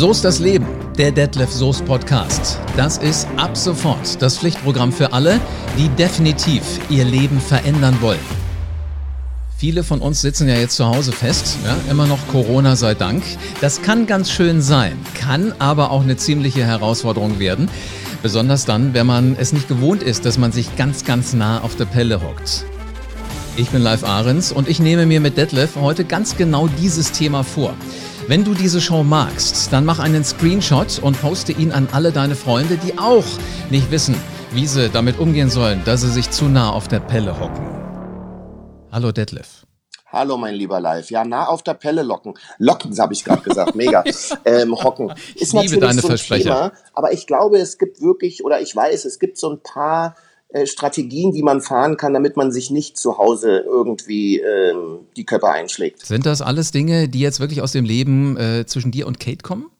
So ist das Leben, der Detlef Soest Podcast. Das ist ab sofort das Pflichtprogramm für alle, die definitiv ihr Leben verändern wollen. Viele von uns sitzen ja jetzt zu Hause fest, ja, immer noch Corona sei Dank. Das kann ganz schön sein, kann aber auch eine ziemliche Herausforderung werden. Besonders dann, wenn man es nicht gewohnt ist, dass man sich ganz, ganz nah auf der Pelle hockt. Ich bin Live Ahrens und ich nehme mir mit Detlef heute ganz genau dieses Thema vor. Wenn du diese Show magst, dann mach einen Screenshot und poste ihn an alle deine Freunde, die auch nicht wissen, wie sie damit umgehen sollen, dass sie sich zu nah auf der Pelle hocken. Hallo Detlef. Hallo, mein lieber Live. Ja, nah auf der Pelle locken. Locken, habe ich gerade gesagt. Mega. ähm, hocken. Ist ich liebe deine so Versprecher. Thema, aber ich glaube, es gibt wirklich, oder ich weiß, es gibt so ein paar äh, Strategien, die man fahren kann, damit man sich nicht zu Hause irgendwie ähm, die Köpfe einschlägt. Sind das alles Dinge, die jetzt wirklich aus dem Leben äh, zwischen dir und Kate kommen?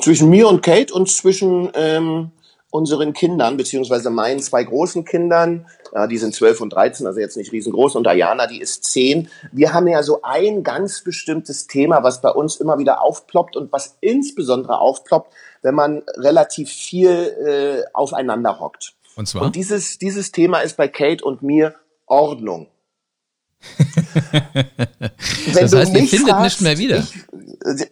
Zwischen mir und Kate und zwischen ähm, unseren Kindern, beziehungsweise meinen zwei großen Kindern, ja, die sind zwölf und dreizehn, also jetzt nicht riesengroß, und Diana, die ist zehn. Wir haben ja so ein ganz bestimmtes Thema, was bei uns immer wieder aufploppt und was insbesondere aufploppt, wenn man relativ viel äh, aufeinander hockt. Und zwar? Und dieses, dieses Thema ist bei Kate und mir Ordnung. das heißt, ihr findet fragst, nicht mehr wieder.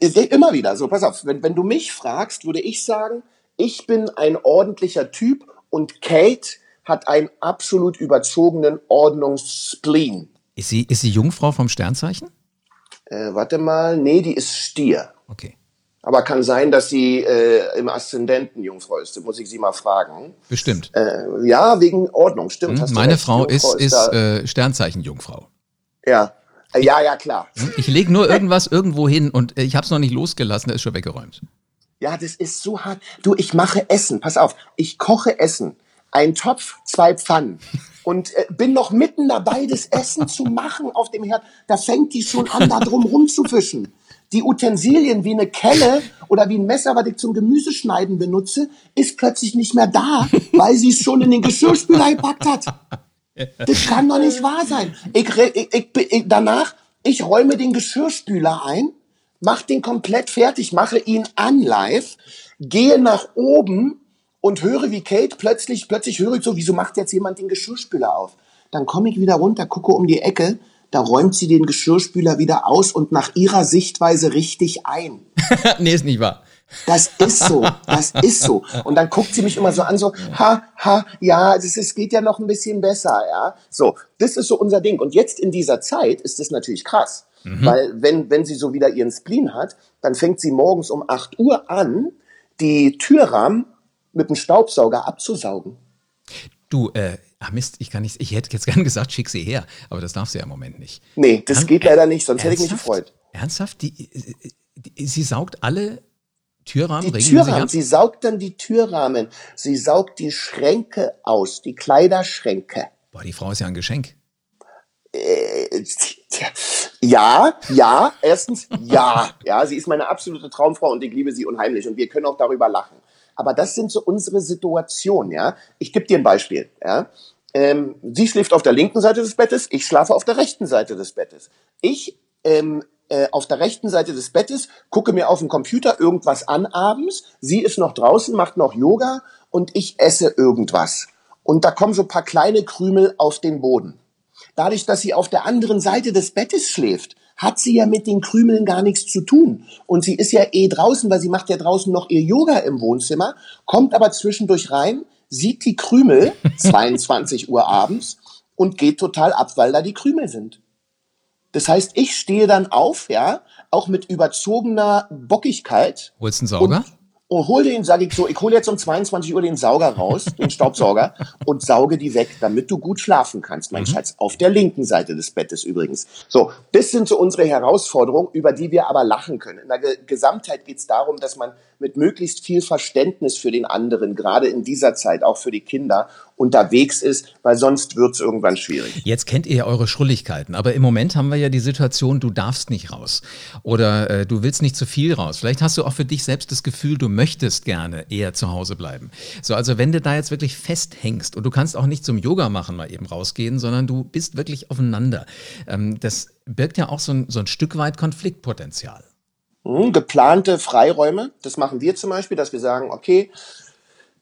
Ich, äh, immer wieder. So, pass auf. Wenn, wenn du mich fragst, würde ich sagen, ich bin ein ordentlicher Typ und Kate hat einen absolut überzogenen Ordnungsspleen. Ist sie, ist sie Jungfrau vom Sternzeichen? Äh, warte mal, nee, die ist Stier. Okay. Aber kann sein, dass sie äh, im Aszendenten Jungfrau ist. Da muss ich sie mal fragen. Bestimmt. Äh, ja, wegen Ordnung, stimmt. Hm, meine Frau ist, ist, ist äh, Sternzeichen Jungfrau. Ja. Äh, ja, ja, klar. Hm, ich lege nur irgendwas irgendwo hin und äh, ich habe es noch nicht losgelassen, der ist schon weggeräumt. Ja, das ist so hart. Du, ich mache Essen. Pass auf, ich koche Essen. Ein Topf, zwei Pfannen. Und äh, bin noch mitten dabei, das Essen zu machen auf dem Herd. Da fängt die schon an, da drum rumzufischen die Utensilien wie eine Kelle oder wie ein Messer, was ich zum Gemüseschneiden benutze, ist plötzlich nicht mehr da, weil sie es schon in den Geschirrspüler gepackt hat. Das kann doch nicht wahr sein. Ich, ich, ich, ich, danach, ich räume den Geschirrspüler ein, mach den komplett fertig, mache ihn an live, gehe nach oben und höre, wie Kate plötzlich, plötzlich höre ich so, wieso macht jetzt jemand den Geschirrspüler auf? Dann komme ich wieder runter, gucke um die Ecke, da räumt sie den Geschirrspüler wieder aus und nach ihrer Sichtweise richtig ein. nee, ist nicht wahr. Das ist so, das ist so. Und dann guckt sie mich immer so an, so, ha, ha, ja, es geht ja noch ein bisschen besser, ja. So, das ist so unser Ding. Und jetzt in dieser Zeit ist das natürlich krass. Mhm. Weil wenn, wenn sie so wieder ihren Spleen hat, dann fängt sie morgens um 8 Uhr an, die Türrahmen mit dem Staubsauger abzusaugen. Du, äh, ach Mist, ich kann nicht, ich hätte jetzt gern gesagt, schick sie her, aber das darf sie ja im Moment nicht. Nee, das Kann, geht leider nicht, sonst hätte ich mich gefreut. Ernsthaft? Die, die, sie saugt alle Türrahmen? Die Türrahmen, sie saugt dann die Türrahmen, sie saugt die Schränke aus, die Kleiderschränke. Boah, die Frau ist ja ein Geschenk. Äh, ja, ja, erstens ja, ja, sie ist meine absolute Traumfrau und ich liebe sie unheimlich und wir können auch darüber lachen. Aber das sind so unsere Situationen, ja. Ich gebe dir ein Beispiel, ja. Ähm, sie schläft auf der linken Seite des Bettes, ich schlafe auf der rechten Seite des Bettes. Ich ähm, äh, auf der rechten Seite des Bettes gucke mir auf dem Computer irgendwas an abends. Sie ist noch draußen, macht noch Yoga und ich esse irgendwas. Und da kommen so paar kleine Krümel auf den Boden. Dadurch, dass sie auf der anderen Seite des Bettes schläft, hat sie ja mit den Krümeln gar nichts zu tun. Und sie ist ja eh draußen, weil sie macht ja draußen noch ihr Yoga im Wohnzimmer, kommt aber zwischendurch rein, sieht die Krümel, 22 Uhr abends, und geht total ab, weil da die Krümel sind. Das heißt, ich stehe dann auf, ja, auch mit überzogener Bockigkeit. Holst einen Sauger? Und, und hol den, sage ich so, ich hole jetzt um 22 Uhr den Sauger raus, den Staubsauger, und sauge die weg, damit du gut schlafen kannst, mein mhm. Schatz. Auf der linken Seite des Bettes übrigens. So, das sind so unsere Herausforderungen, über die wir aber lachen können. In der Ge Gesamtheit geht es darum, dass man mit möglichst viel Verständnis für den anderen, gerade in dieser Zeit, auch für die Kinder, unterwegs ist, weil sonst wird es irgendwann schwierig. Jetzt kennt ihr ja eure Schrulligkeiten, aber im Moment haben wir ja die Situation, du darfst nicht raus oder äh, du willst nicht zu viel raus. Vielleicht hast du auch für dich selbst das Gefühl, du möchtest gerne eher zu Hause bleiben. So, also wenn du da jetzt wirklich festhängst und du kannst auch nicht zum Yoga machen mal eben rausgehen, sondern du bist wirklich aufeinander. Ähm, das birgt ja auch so ein, so ein Stück weit Konfliktpotenzial. Hm, geplante Freiräume, das machen wir zum Beispiel, dass wir sagen, okay,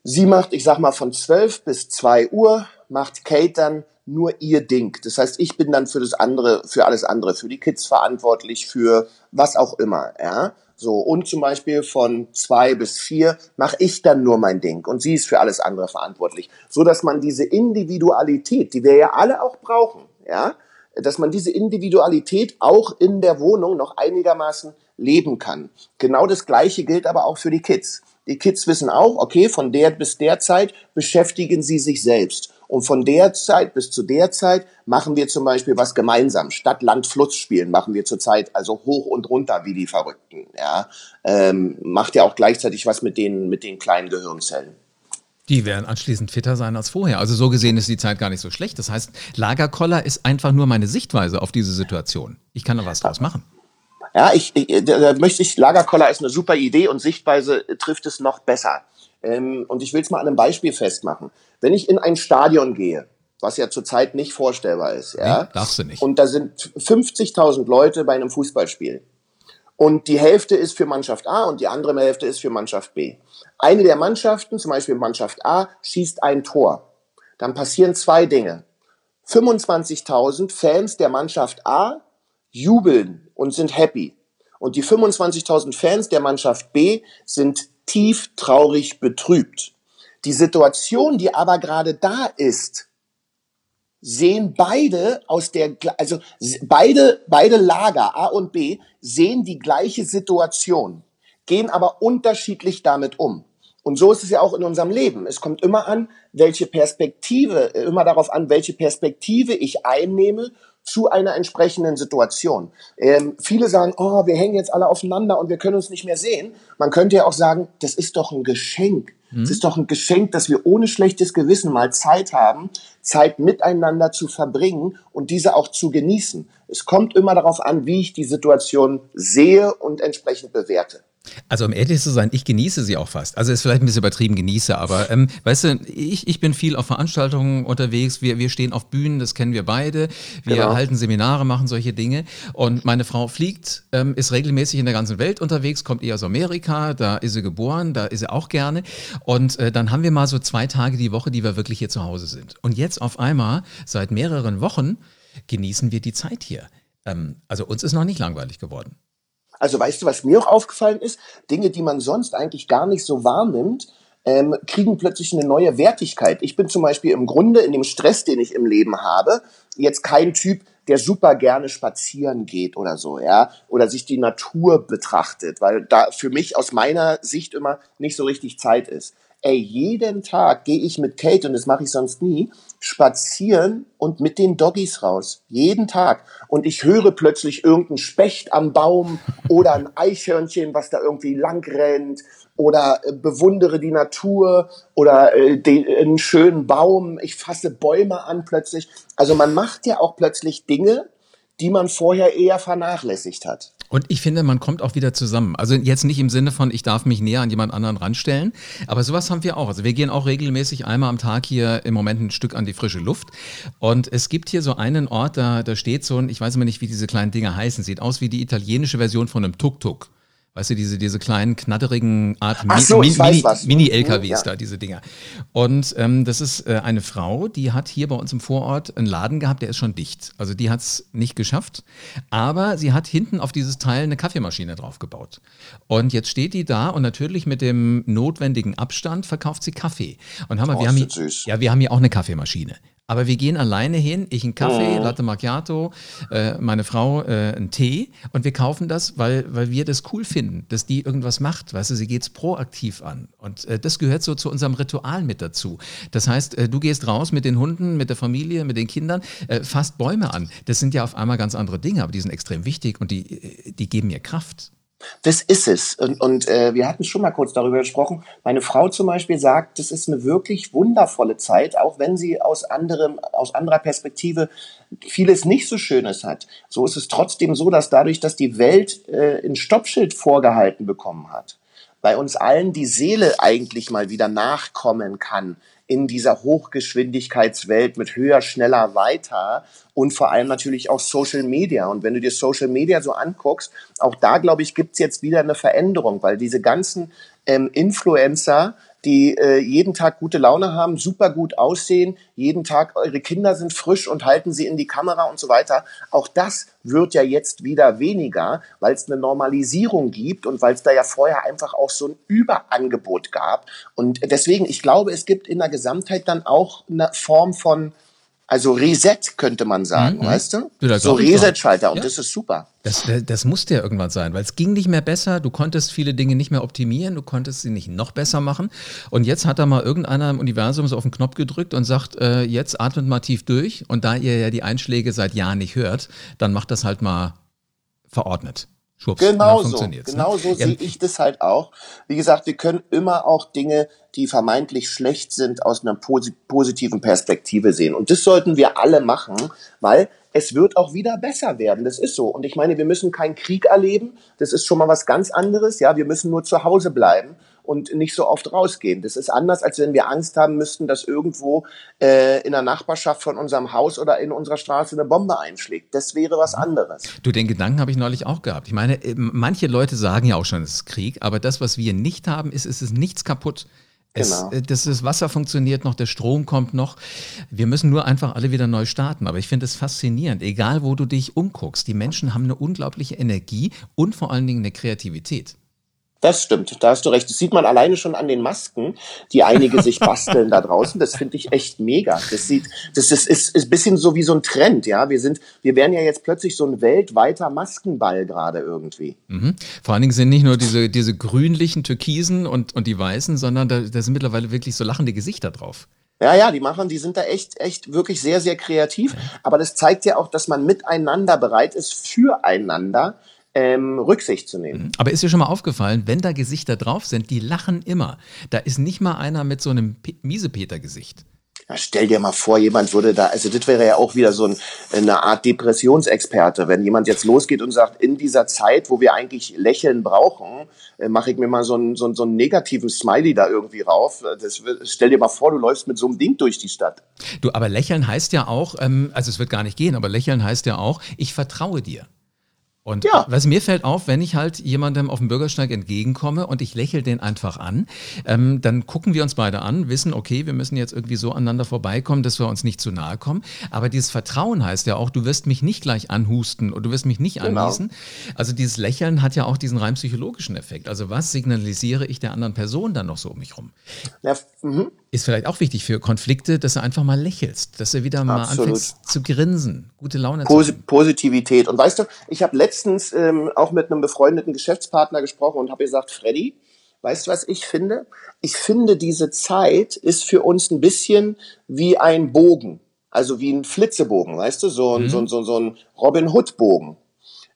sie macht, ich sag mal, von 12 bis 2 Uhr, macht Kate dann nur ihr Ding. Das heißt, ich bin dann für das andere, für alles andere, für die Kids verantwortlich, für was auch immer, ja. So, und zum Beispiel von zwei bis vier mache ich dann nur mein Ding und sie ist für alles andere verantwortlich. So dass man diese Individualität, die wir ja alle auch brauchen, ja, dass man diese Individualität auch in der Wohnung noch einigermaßen leben kann. Genau das Gleiche gilt aber auch für die Kids. Die Kids wissen auch, okay, von der bis der Zeit beschäftigen sie sich selbst. Und von der Zeit bis zu der Zeit machen wir zum Beispiel was gemeinsam. Stadt, Land, Fluss spielen machen wir zurzeit also hoch und runter wie die Verrückten. Ja, ähm, macht ja auch gleichzeitig was mit den mit den kleinen Gehirnzellen. Die werden anschließend fitter sein als vorher. Also so gesehen ist die Zeit gar nicht so schlecht. Das heißt, Lagerkoller ist einfach nur meine Sichtweise auf diese Situation. Ich kann da was draus machen. Ja, ich, ich da möchte ich, Lagerkoller ist eine super Idee und Sichtweise trifft es noch besser. Ähm, und ich will es mal an einem Beispiel festmachen. Wenn ich in ein Stadion gehe, was ja zurzeit nicht vorstellbar ist, ja, nee, darfst du nicht. und da sind 50.000 Leute bei einem Fußballspiel und die Hälfte ist für Mannschaft A und die andere Hälfte ist für Mannschaft B. Eine der Mannschaften, zum Beispiel Mannschaft A, schießt ein Tor. Dann passieren zwei Dinge. 25.000 Fans der Mannschaft A jubeln und sind happy. Und die 25.000 Fans der Mannschaft B sind tief traurig betrübt. Die Situation, die aber gerade da ist, sehen beide aus der, also beide, beide Lager, A und B, sehen die gleiche Situation, gehen aber unterschiedlich damit um. Und so ist es ja auch in unserem Leben. Es kommt immer an, welche Perspektive, immer darauf an, welche Perspektive ich einnehme zu einer entsprechenden Situation. Ähm, viele sagen, oh, wir hängen jetzt alle aufeinander und wir können uns nicht mehr sehen. Man könnte ja auch sagen, das ist doch ein Geschenk. Es mhm. ist doch ein Geschenk, dass wir ohne schlechtes Gewissen mal Zeit haben, Zeit miteinander zu verbringen und diese auch zu genießen. Es kommt immer darauf an, wie ich die Situation sehe und entsprechend bewerte. Also um ehrlich zu sein, ich genieße sie auch fast. Also ist vielleicht ein bisschen übertrieben genieße, aber ähm, weißt du, ich, ich bin viel auf Veranstaltungen unterwegs, wir, wir stehen auf Bühnen, das kennen wir beide, wir genau. halten Seminare, machen solche Dinge und meine Frau fliegt, ähm, ist regelmäßig in der ganzen Welt unterwegs, kommt eher aus Amerika, da ist sie geboren, da ist sie auch gerne und äh, dann haben wir mal so zwei Tage die Woche, die wir wirklich hier zu Hause sind. Und jetzt auf einmal, seit mehreren Wochen, genießen wir die Zeit hier. Ähm, also uns ist noch nicht langweilig geworden. Also weißt du, was mir auch aufgefallen ist? Dinge, die man sonst eigentlich gar nicht so wahrnimmt, ähm, kriegen plötzlich eine neue Wertigkeit. Ich bin zum Beispiel im Grunde in dem Stress, den ich im Leben habe, jetzt kein Typ, der super gerne spazieren geht oder so, ja, oder sich die Natur betrachtet, weil da für mich aus meiner Sicht immer nicht so richtig Zeit ist. Ey, jeden Tag gehe ich mit Kate, und das mache ich sonst nie, spazieren und mit den Doggies raus. Jeden Tag. Und ich höre plötzlich irgendeinen Specht am Baum oder ein Eichhörnchen, was da irgendwie lang rennt oder äh, bewundere die Natur oder äh, den, einen schönen Baum. Ich fasse Bäume an plötzlich. Also man macht ja auch plötzlich Dinge, die man vorher eher vernachlässigt hat. Und ich finde, man kommt auch wieder zusammen. Also jetzt nicht im Sinne von, ich darf mich näher an jemand anderen ranstellen, aber sowas haben wir auch. Also wir gehen auch regelmäßig einmal am Tag hier im Moment ein Stück an die frische Luft. Und es gibt hier so einen Ort, da, da steht so ein, ich weiß immer nicht, wie diese kleinen Dinger heißen, sieht aus wie die italienische Version von einem Tuk-Tuk. Weißt du, diese, diese kleinen, knadderigen Art so, Mini-LKWs Mini, Mini mhm, ja. da, diese Dinger. Und ähm, das ist äh, eine Frau, die hat hier bei uns im Vorort einen Laden gehabt, der ist schon dicht. Also die hat es nicht geschafft. Aber sie hat hinten auf dieses Teil eine Kaffeemaschine draufgebaut. Und jetzt steht die da und natürlich mit dem notwendigen Abstand verkauft sie Kaffee. Und haben wir, oh, wir haben hier, ja, wir haben hier auch eine Kaffeemaschine. Aber wir gehen alleine hin, ich einen Kaffee, oh. Latte Macchiato, äh, meine Frau äh, einen Tee und wir kaufen das, weil, weil wir das cool finden, dass die irgendwas macht. Weißt du, sie geht es proaktiv an. Und äh, das gehört so zu unserem Ritual mit dazu. Das heißt, äh, du gehst raus mit den Hunden, mit der Familie, mit den Kindern, äh, fasst Bäume an. Das sind ja auf einmal ganz andere Dinge, aber die sind extrem wichtig und die, äh, die geben mir Kraft. Das ist es. Und, und äh, wir hatten schon mal kurz darüber gesprochen. Meine Frau zum Beispiel sagt, das ist eine wirklich wundervolle Zeit, auch wenn sie aus anderem, aus anderer Perspektive vieles nicht so Schönes hat. So ist es trotzdem so, dass dadurch, dass die Welt äh, ein Stoppschild vorgehalten bekommen hat, bei uns allen die Seele eigentlich mal wieder nachkommen kann in dieser Hochgeschwindigkeitswelt mit höher, schneller, weiter und vor allem natürlich auch Social Media. Und wenn du dir Social Media so anguckst, auch da, glaube ich, gibt's jetzt wieder eine Veränderung, weil diese ganzen ähm, Influencer, die äh, jeden Tag gute Laune haben, super gut aussehen, jeden Tag eure Kinder sind frisch und halten sie in die Kamera und so weiter. Auch das wird ja jetzt wieder weniger, weil es eine Normalisierung gibt und weil es da ja vorher einfach auch so ein Überangebot gab. Und deswegen, ich glaube, es gibt in der Gesamtheit dann auch eine Form von also Reset könnte man sagen, mhm. weißt du? Ja, so Reset-Schalter und ja. das ist super. Das, das musste ja irgendwann sein, weil es ging nicht mehr besser, du konntest viele Dinge nicht mehr optimieren, du konntest sie nicht noch besser machen. Und jetzt hat da mal irgendeiner im Universum so auf den Knopf gedrückt und sagt, äh, jetzt atmet mal tief durch. Und da ihr ja die Einschläge seit Jahren nicht hört, dann macht das halt mal verordnet. Schwupps, genau so, genau ne? so ja. sehe ich das halt auch. Wie gesagt, wir können immer auch Dinge, die vermeintlich schlecht sind, aus einer positiven Perspektive sehen. Und das sollten wir alle machen, weil es wird auch wieder besser werden. Das ist so. Und ich meine, wir müssen keinen Krieg erleben. Das ist schon mal was ganz anderes. Ja, wir müssen nur zu Hause bleiben und nicht so oft rausgehen. Das ist anders, als wenn wir Angst haben müssten, dass irgendwo äh, in der Nachbarschaft von unserem Haus oder in unserer Straße eine Bombe einschlägt. Das wäre was anderes. Du, den Gedanken habe ich neulich auch gehabt. Ich meine, äh, manche Leute sagen ja auch schon, es ist Krieg, aber das, was wir nicht haben, ist, es ist nichts kaputt. Es, genau. Äh, das, das Wasser funktioniert noch, der Strom kommt noch. Wir müssen nur einfach alle wieder neu starten. Aber ich finde es faszinierend, egal wo du dich umguckst. Die Menschen haben eine unglaubliche Energie und vor allen Dingen eine Kreativität. Das stimmt, da hast du recht. Das sieht man alleine schon an den Masken, die einige sich basteln da draußen. Das finde ich echt mega. Das sieht, das, das ist, ist ein bisschen so wie so ein Trend, ja. Wir sind, wir werden ja jetzt plötzlich so ein weltweiter Maskenball gerade irgendwie. Mhm. Vor allen Dingen sind nicht nur diese, diese grünlichen, türkisen und, und die weißen, sondern da, da sind mittlerweile wirklich so lachende Gesichter drauf. Ja, ja, die machen, die sind da echt, echt wirklich sehr, sehr kreativ. Aber das zeigt ja auch, dass man miteinander bereit ist, füreinander ähm, Rücksicht zu nehmen. Mhm. Aber ist dir schon mal aufgefallen, wenn da Gesichter drauf sind, die lachen immer. Da ist nicht mal einer mit so einem Miesepeter-Gesicht. Ja, stell dir mal vor, jemand würde da, also das wäre ja auch wieder so ein, eine Art Depressionsexperte. Wenn jemand jetzt losgeht und sagt, in dieser Zeit, wo wir eigentlich Lächeln brauchen, äh, mache ich mir mal so einen, so, einen, so einen negativen Smiley da irgendwie rauf. Das, stell dir mal vor, du läufst mit so einem Ding durch die Stadt. Du, aber lächeln heißt ja auch, ähm, also es wird gar nicht gehen, aber lächeln heißt ja auch, ich vertraue dir. Und ja. was mir fällt auf, wenn ich halt jemandem auf dem Bürgersteig entgegenkomme und ich lächle den einfach an, ähm, dann gucken wir uns beide an, wissen, okay, wir müssen jetzt irgendwie so aneinander vorbeikommen, dass wir uns nicht zu nahe kommen. Aber dieses Vertrauen heißt ja auch, du wirst mich nicht gleich anhusten oder du wirst mich nicht genau. Also dieses Lächeln hat ja auch diesen rein psychologischen Effekt. Also was signalisiere ich der anderen Person dann noch so um mich rum? Ja, mhm ist vielleicht auch wichtig für Konflikte, dass du einfach mal lächelst, dass du wieder mal Absolut. anfängst zu grinsen, gute Laune Posi zu haben. Positivität. Und weißt du, ich habe letztens ähm, auch mit einem befreundeten Geschäftspartner gesprochen und habe gesagt, Freddy, weißt du, was ich finde? Ich finde, diese Zeit ist für uns ein bisschen wie ein Bogen, also wie ein Flitzebogen, weißt du, so ein, mhm. so, ein, so, so ein Robin Hood-Bogen.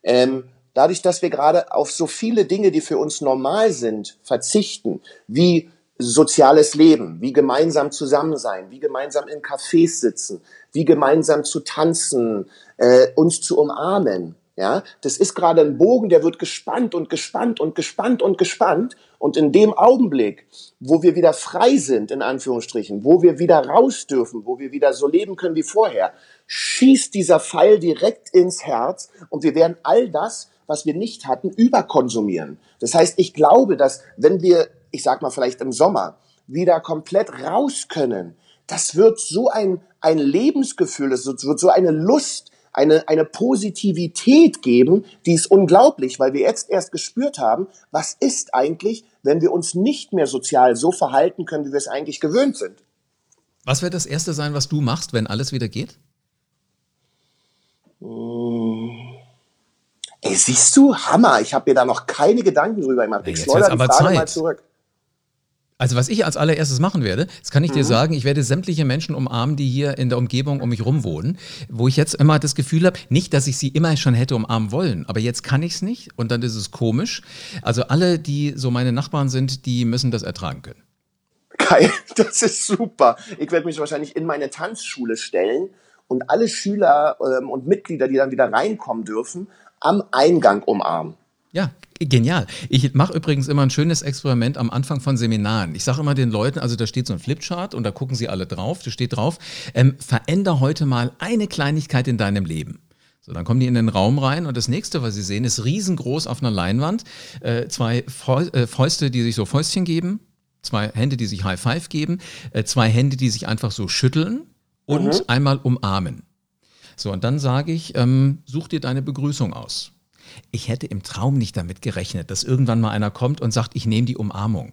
Ähm, dadurch, dass wir gerade auf so viele Dinge, die für uns normal sind, verzichten, wie soziales Leben, wie gemeinsam zusammen sein, wie gemeinsam in Cafés sitzen, wie gemeinsam zu tanzen, äh, uns zu umarmen. Ja, das ist gerade ein Bogen, der wird gespannt und gespannt und gespannt und gespannt. Und in dem Augenblick, wo wir wieder frei sind, in Anführungsstrichen, wo wir wieder raus dürfen, wo wir wieder so leben können wie vorher, schießt dieser Pfeil direkt ins Herz und wir werden all das, was wir nicht hatten, überkonsumieren. Das heißt, ich glaube, dass wenn wir ich sag mal vielleicht im Sommer, wieder komplett raus können, das wird so ein, ein Lebensgefühl, das wird so eine Lust, eine, eine Positivität geben, die ist unglaublich, weil wir jetzt erst gespürt haben, was ist eigentlich, wenn wir uns nicht mehr sozial so verhalten können, wie wir es eigentlich gewöhnt sind. Was wird das Erste sein, was du machst, wenn alles wieder geht? Mmh. Ey, siehst du, Hammer, ich habe mir da noch keine Gedanken drüber gemacht. Ich schleudere die Frage Zeit. mal zurück. Also was ich als allererstes machen werde, das kann ich mhm. dir sagen, ich werde sämtliche Menschen umarmen, die hier in der Umgebung um mich rum wohnen, wo ich jetzt immer das Gefühl habe, nicht, dass ich sie immer schon hätte umarmen wollen, aber jetzt kann ich es nicht und dann ist es komisch. Also alle, die so meine Nachbarn sind, die müssen das ertragen können. Geil, das ist super. Ich werde mich wahrscheinlich in meine Tanzschule stellen und alle Schüler ähm, und Mitglieder, die dann wieder reinkommen dürfen, am Eingang umarmen. Ja, Genial. Ich mache übrigens immer ein schönes Experiment am Anfang von Seminaren. Ich sage immer den Leuten, also da steht so ein Flipchart und da gucken sie alle drauf, da steht drauf, ähm, veränder heute mal eine Kleinigkeit in deinem Leben. So, dann kommen die in den Raum rein und das nächste, was sie sehen, ist riesengroß auf einer Leinwand. Äh, zwei äh, Fäuste, die sich so Fäustchen geben, zwei Hände, die sich High Five geben, äh, zwei Hände, die sich einfach so schütteln und mhm. einmal umarmen. So, und dann sage ich, ähm, such dir deine Begrüßung aus. Ich hätte im Traum nicht damit gerechnet, dass irgendwann mal einer kommt und sagt, ich nehme die Umarmung.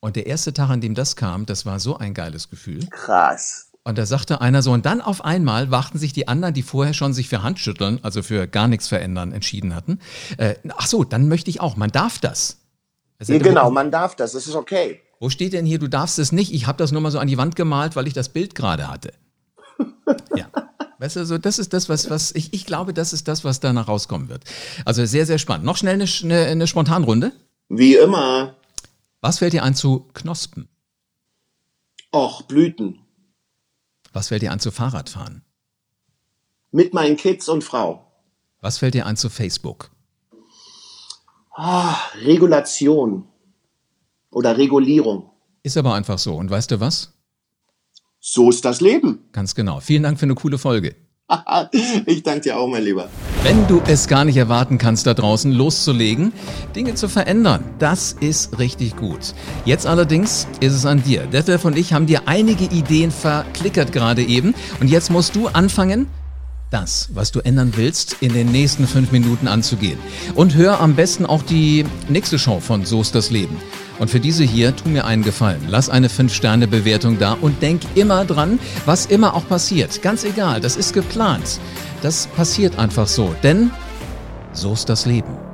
Und der erste Tag, an dem das kam, das war so ein geiles Gefühl. Krass. Und da sagte einer so, und dann auf einmal wachten sich die anderen, die vorher schon sich für Handschütteln, also für gar nichts verändern, entschieden hatten. Äh, ach so, dann möchte ich auch. Man darf das. Also ja, genau, man darf das. Das ist okay. Wo steht denn hier, du darfst es nicht? Ich habe das nur mal so an die Wand gemalt, weil ich das Bild gerade hatte. ja. Weißt du, so das ist das, was, was ich, ich glaube, das ist das, was danach rauskommen wird. Also sehr, sehr spannend. Noch schnell eine, eine, eine Spontanrunde. Wie immer. Was fällt dir ein zu Knospen? Och, Blüten. Was fällt dir an zu Fahrradfahren? Mit meinen Kids und Frau. Was fällt dir an zu Facebook? Ah, Regulation oder Regulierung. Ist aber einfach so. Und weißt du was? So ist das Leben. Ganz genau. Vielen Dank für eine coole Folge. ich danke dir auch, mein Lieber. Wenn du es gar nicht erwarten kannst, da draußen loszulegen, Dinge zu verändern, das ist richtig gut. Jetzt allerdings ist es an dir. Detlef und ich haben dir einige Ideen verklickert gerade eben. Und jetzt musst du anfangen, das, was du ändern willst, in den nächsten fünf Minuten anzugehen. Und hör am besten auch die nächste Show von So ist das Leben. Und für diese hier, tu mir einen Gefallen. Lass eine 5-Sterne-Bewertung da und denk immer dran, was immer auch passiert. Ganz egal, das ist geplant. Das passiert einfach so, denn so ist das Leben.